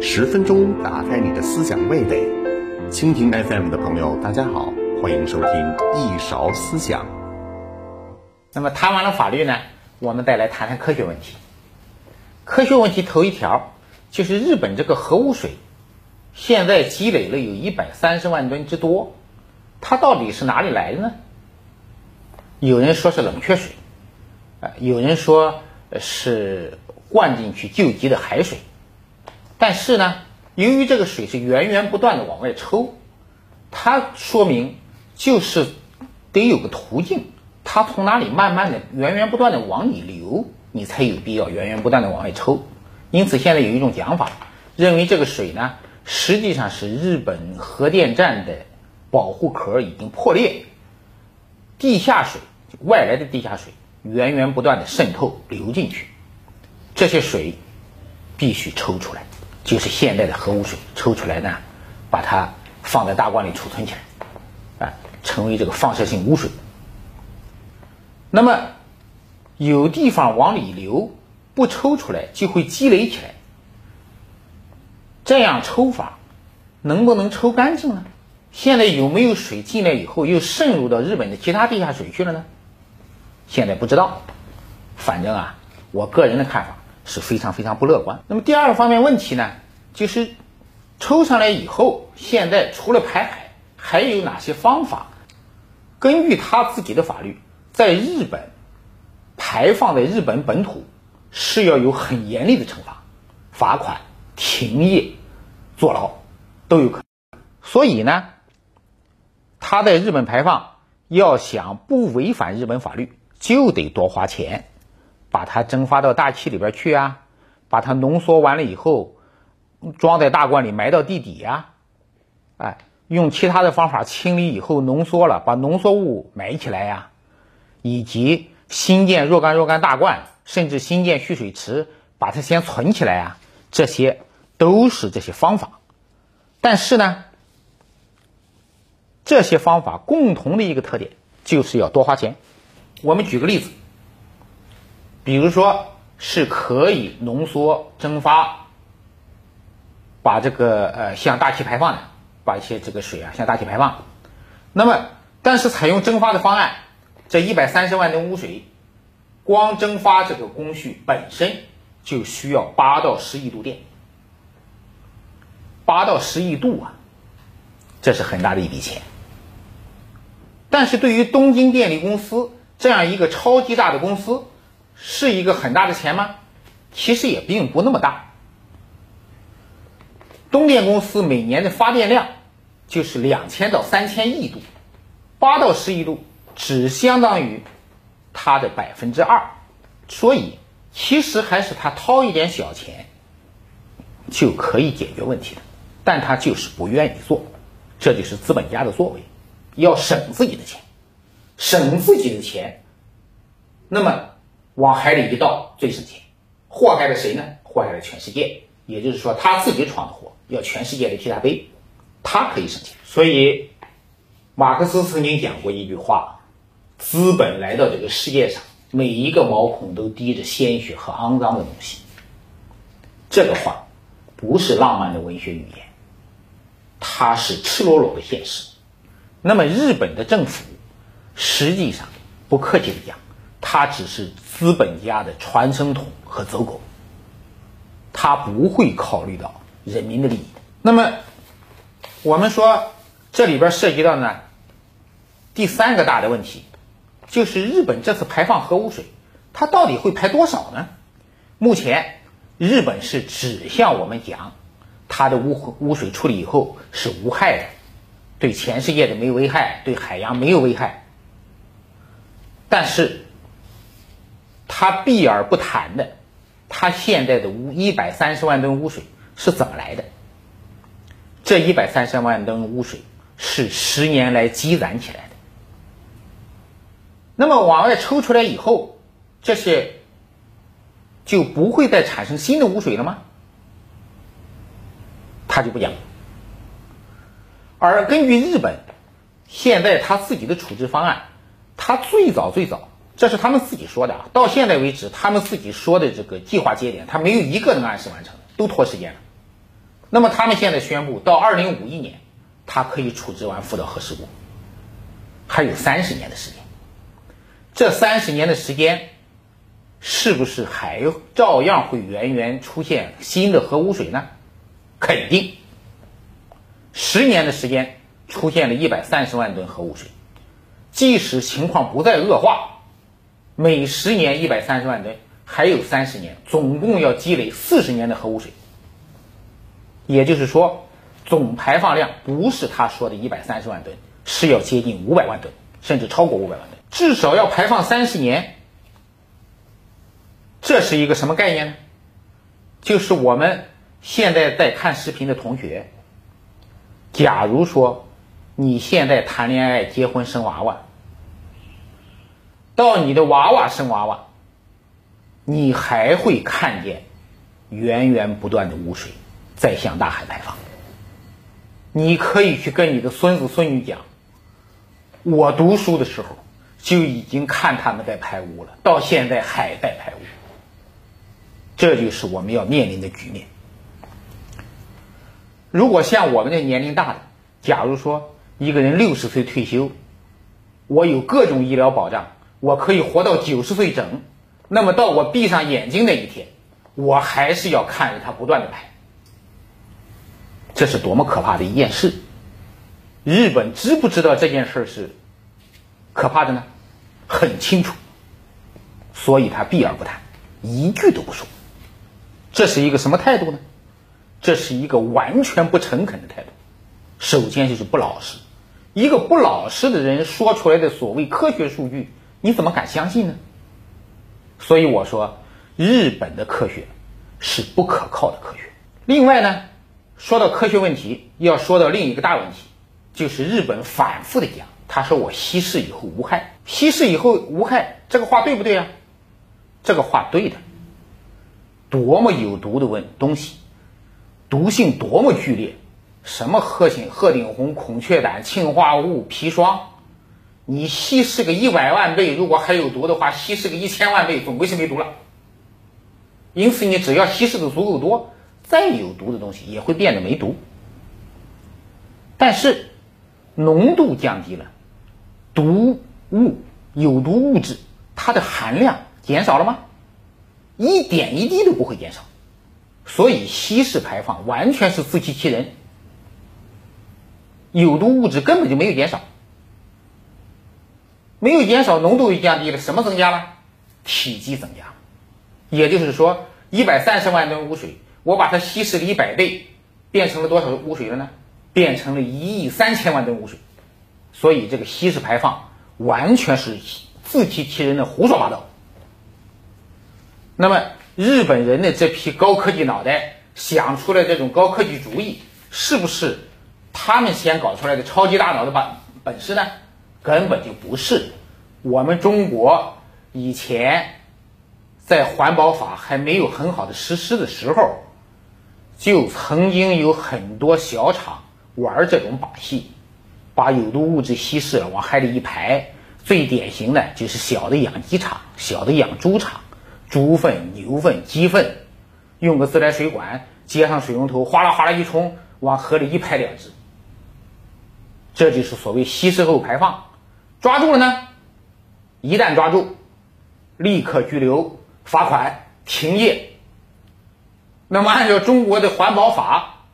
十分钟打开你的思想味蕾，蜻蜓 FM 的朋友，大家好，欢迎收听一勺思想。那么谈完了法律呢，我们再来谈谈科学问题。科学问题头一条就是日本这个核污水，现在积累了有一百三十万吨之多，它到底是哪里来的呢？有人说是冷却水，啊，有人说是灌进去救急的海水。但是呢，由于这个水是源源不断的往外抽，它说明就是得有个途径，它从哪里慢慢的源源不断的往里流，你才有必要源源不断的往外抽。因此，现在有一种讲法，认为这个水呢，实际上是日本核电站的保护壳已经破裂，地下水外来的地下水源源不断的渗透流进去，这些水必须抽出来。就是现代的核污水抽出来呢，把它放在大罐里储存起来，啊，成为这个放射性污水。那么有地方往里流，不抽出来就会积累起来。这样抽法能不能抽干净呢？现在有没有水进来以后又渗入到日本的其他地下水去了呢？现在不知道。反正啊，我个人的看法。是非常非常不乐观。那么第二个方面问题呢，就是抽上来以后，现在除了排海，还有哪些方法？根据他自己的法律，在日本排放在日本本土是要有很严厉的惩罚，罚款、停业、坐牢都有可能。所以呢，他在日本排放要想不违反日本法律，就得多花钱。把它蒸发到大气里边去啊，把它浓缩完了以后，装在大罐里埋到地底呀，哎，用其他的方法清理以后浓缩了，把浓缩物埋起来呀，以及新建若干若干大罐，甚至新建蓄水池，把它先存起来啊，这些都是这些方法。但是呢，这些方法共同的一个特点就是要多花钱。我们举个例子。比如说是可以浓缩蒸发，把这个呃向大气排放的，把一些这个水啊向大气排放。那么，但是采用蒸发的方案，这一百三十万吨污水，光蒸发这个工序本身就需要八到十亿度电，八到十亿度啊，这是很大的一笔钱。但是对于东京电力公司这样一个超级大的公司，是一个很大的钱吗？其实也并不那么大。东电公司每年的发电量就是两千到三千亿度，八到十亿度只相当于它的百分之二，所以其实还是他掏一点小钱就可以解决问题的，但他就是不愿意做，这就是资本家的作为，要省自己的钱，省自己的钱，那么。往海里一倒最省钱，祸害了谁呢？祸害了全世界。也就是说，他自己闯的祸，要全世界来替他背，他可以省钱。所以，马克思曾经讲过一句话：资本来到这个世界上，每一个毛孔都滴着鲜血和肮脏的东西。这个话不是浪漫的文学语言，它是赤裸裸的现实。那么，日本的政府实际上不客气的讲。他只是资本家的传声筒和走狗，他不会考虑到人民的利益。那么，我们说这里边涉及到呢第三个大的问题，就是日本这次排放核污水，它到底会排多少呢？目前，日本是只向我们讲，它的污污水处理以后是无害的，对全世界的没危害，对海洋没有危害，但是。他避而不谈的，他现在的污一百三十万吨污水是怎么来的？这一百三十万吨污水是十年来积攒起来的。那么往外抽出来以后，这些就不会再产生新的污水了吗？他就不讲。而根据日本现在他自己的处置方案，他最早最早。这是他们自己说的啊。到现在为止，他们自己说的这个计划节点，他没有一个能按时完成，都拖时间了。那么他们现在宣布，到二零五一年，他可以处置完福岛核事故，还有三十年的时间。这三十年的时间，是不是还照样会源源出现新的核污水呢？肯定。十年的时间出现了一百三十万吨核污水，即使情况不再恶化，每十年一百三十万吨，还有三十年，总共要积累四十年的核污水。也就是说，总排放量不是他说的一百三十万吨，是要接近五百万吨，甚至超过五百万吨，至少要排放三十年。这是一个什么概念呢？就是我们现在在看视频的同学，假如说你现在谈恋爱、结婚、生娃娃，到你的娃娃生娃娃，你还会看见源源不断的污水。在向大海排放。你可以去跟你的孙子孙女讲，我读书的时候就已经看他们在排污了，到现在还在排污。这就是我们要面临的局面。如果像我们这年龄大的，假如说一个人六十岁退休，我有各种医疗保障，我可以活到九十岁整，那么到我闭上眼睛那一天，我还是要看着它不断的排。这是多么可怕的一件事！日本知不知道这件事是可怕的呢？很清楚，所以他避而不谈，一句都不说。这是一个什么态度呢？这是一个完全不诚恳的态度。首先就是不老实，一个不老实的人说出来的所谓科学数据，你怎么敢相信呢？所以我说，日本的科学是不可靠的科学。另外呢？说到科学问题，要说到另一个大问题，就是日本反复的讲，他说我稀释以后无害，稀释以后无害，这个话对不对啊？这个话对的。多么有毒的问东西，毒性多么剧烈，什么鹤顶鹤顶红、孔雀胆、氰化物、砒霜，你稀释个一百万倍，如果还有毒的话，稀释个一千万倍，总归是没毒了。因此，你只要稀释的足够多。再有毒的东西也会变得没毒，但是浓度降低了，毒物有毒物质它的含量减少了吗？一点一滴都不会减少，所以稀释排放完全是自欺欺人，有毒物质根本就没有减少，没有减少，浓度又降低了，什么增加了？体积增加，也就是说一百三十万吨污水。我把它稀释了一百倍，变成了多少污水了呢？变成了一亿三千万吨污水。所以这个稀释排放完全是自欺欺人的胡说八道。那么日本人的这批高科技脑袋想出来这种高科技主意，是不是他们先搞出来的超级大脑的本本事呢？根本就不是。我们中国以前在环保法还没有很好的实施的时候。就曾经有很多小厂玩这种把戏，把有毒物质稀释了往海里一排。最典型的就是小的养鸡场、小的养猪场，猪粪、牛粪、鸡粪，用个自来水管接上水龙头，哗啦哗啦一冲，往河里一排两只。这就是所谓稀释后排放。抓住了呢，一旦抓住，立刻拘留、罚款、停业。那么，按照中国的环保法，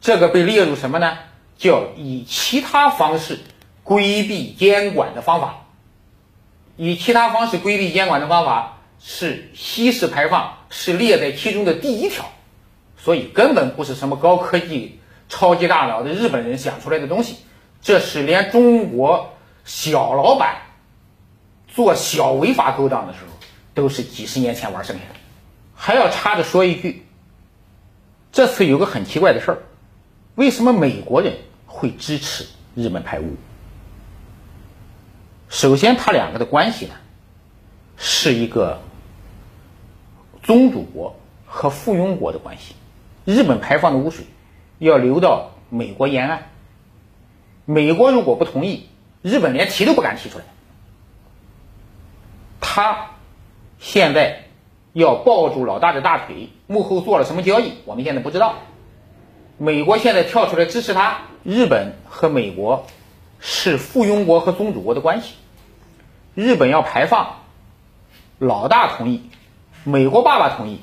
这个被列入什么呢？叫以其他方式规避监管的方法。以其他方式规避监管的方法是稀释排放，是列在其中的第一条。所以根本不是什么高科技、超级大脑的日本人想出来的东西，这是连中国小老板做小违法勾当的时候，都是几十年前玩剩下的。还要插着说一句，这次有个很奇怪的事儿，为什么美国人会支持日本排污？首先，他两个的关系呢，是一个宗主国和附庸国的关系。日本排放的污水要流到美国沿岸，美国如果不同意，日本连提都不敢提出来。他现在要抱住老大的大腿，幕后做了什么交易，我们现在不知道。美国现在跳出来支持他，日本和美国是附庸国和宗主国的关系。日本要排放，老大同意，美国爸爸同意，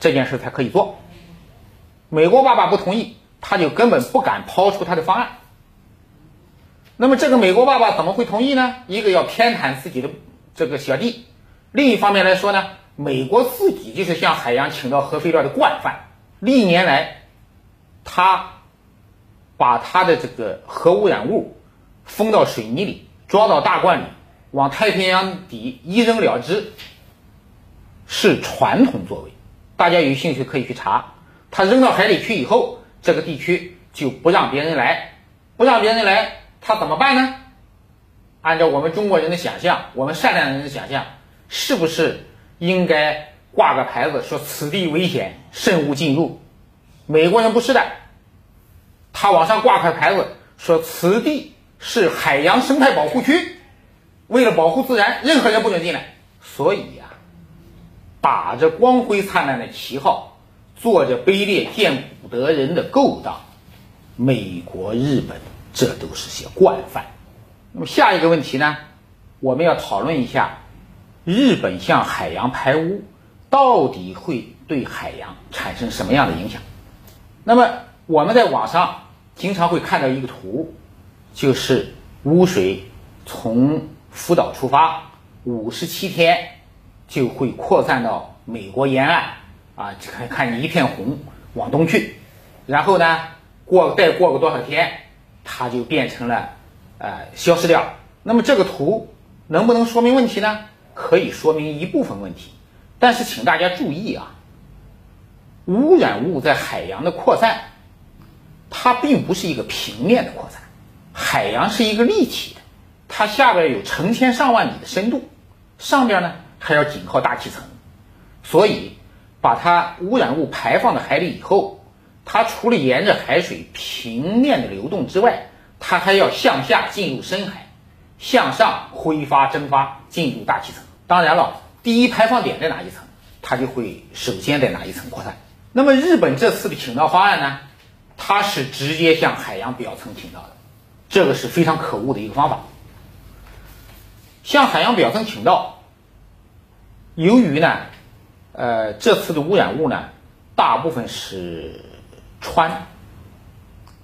这件事才可以做。美国爸爸不同意，他就根本不敢抛出他的方案。那么这个美国爸爸怎么会同意呢？一个要偏袒自己的这个小弟，另一方面来说呢，美国自己就是向海洋倾倒核废料的惯犯，历年来，他把他的这个核污染物封到水泥里，装到大罐里，往太平洋底一扔了之，是传统作为。大家有兴趣可以去查。他扔到海里去以后，这个地区就不让别人来，不让别人来，他怎么办呢？按照我们中国人的想象，我们善良人的想象，是不是应该挂个牌子说此地危险，慎勿进入？美国人不是的，他往上挂块牌子说此地是海洋生态保护区，为了保护自然，任何人不准进来。所以呀，打着光辉灿烂的旗号。做着卑劣见不得人的勾当，美国、日本这都是些惯犯。那么下一个问题呢？我们要讨论一下，日本向海洋排污到底会对海洋产生什么样的影响？那么我们在网上经常会看到一个图，就是污水从福岛出发，五十七天就会扩散到美国沿岸。啊，看看一片红，往东去，然后呢，过再过个多少天，它就变成了，呃，消失掉。那么这个图能不能说明问题呢？可以说明一部分问题，但是请大家注意啊，污染物在海洋的扩散，它并不是一个平面的扩散，海洋是一个立体的，它下边有成千上万米的深度，上边呢还要紧靠大气层，所以。把它污染物排放到海里以后，它除了沿着海水平面的流动之外，它还要向下进入深海，向上挥发蒸发进入大气层。当然了，第一排放点在哪一层，它就会首先在哪一层扩散。那么日本这次的倾倒方案呢，它是直接向海洋表层倾倒的，这个是非常可恶的一个方法。向海洋表层倾倒，由于呢。呃，这次的污染物呢，大部分是氚，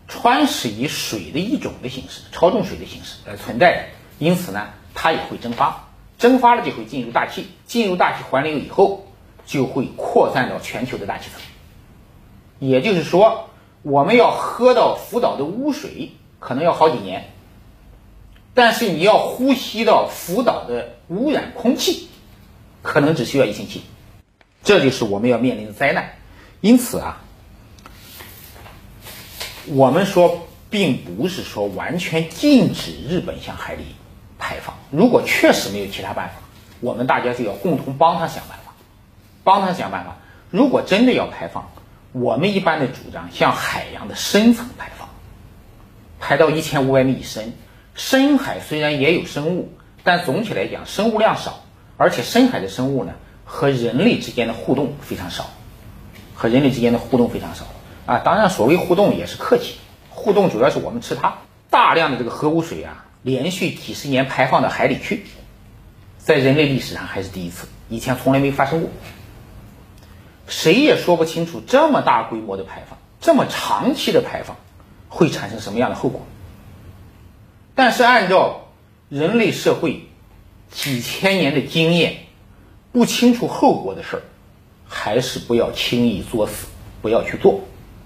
氚是以水的一种的形式，超重水的形式来存在的，因此呢，它也会蒸发，蒸发了就会进入大气，进入大气环流以后，就会扩散到全球的大气层。也就是说，我们要喝到福岛的污水，可能要好几年，但是你要呼吸到福岛的污染空气，可能只需要一星期。这就是我们要面临的灾难，因此啊，我们说并不是说完全禁止日本向海里排放。如果确实没有其他办法，我们大家就要共同帮他想办法，帮他想办法。如果真的要排放，我们一般的主张向海洋的深层排放，排到一千五百米以深。深海虽然也有生物，但总体来讲生物量少，而且深海的生物呢。和人类之间的互动非常少，和人类之间的互动非常少啊！当然，所谓互动也是客气，互动主要是我们吃它。大量的这个核污水啊，连续几十年排放到海里去，在人类历史上还是第一次，以前从来没发生过。谁也说不清楚这么大规模的排放，这么长期的排放会产生什么样的后果。但是按照人类社会几千年的经验。不清楚后果的事儿，还是不要轻易作死，不要去做。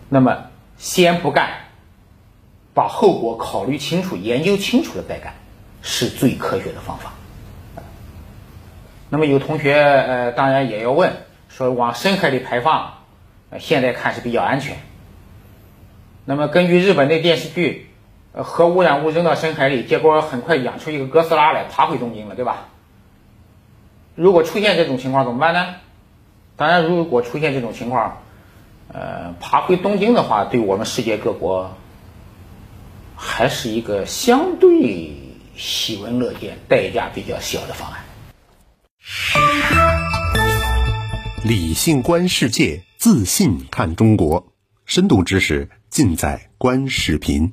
那么先不干，把后果考虑清楚、研究清楚了再干，是最科学的方法。那么有同学呃，当然也要问，说往深海里排放，现在看是比较安全。那么根据日本的电视剧，核污染物扔到深海里，结果很快养出一个哥斯拉来，爬回东京了，对吧？如果出现这种情况怎么办呢？当然，如果出现这种情况，呃，爬回东京的话，对我们世界各国还是一个相对喜闻乐见、代价比较小的方案。理性观世界，自信看中国，深度知识尽在观视频。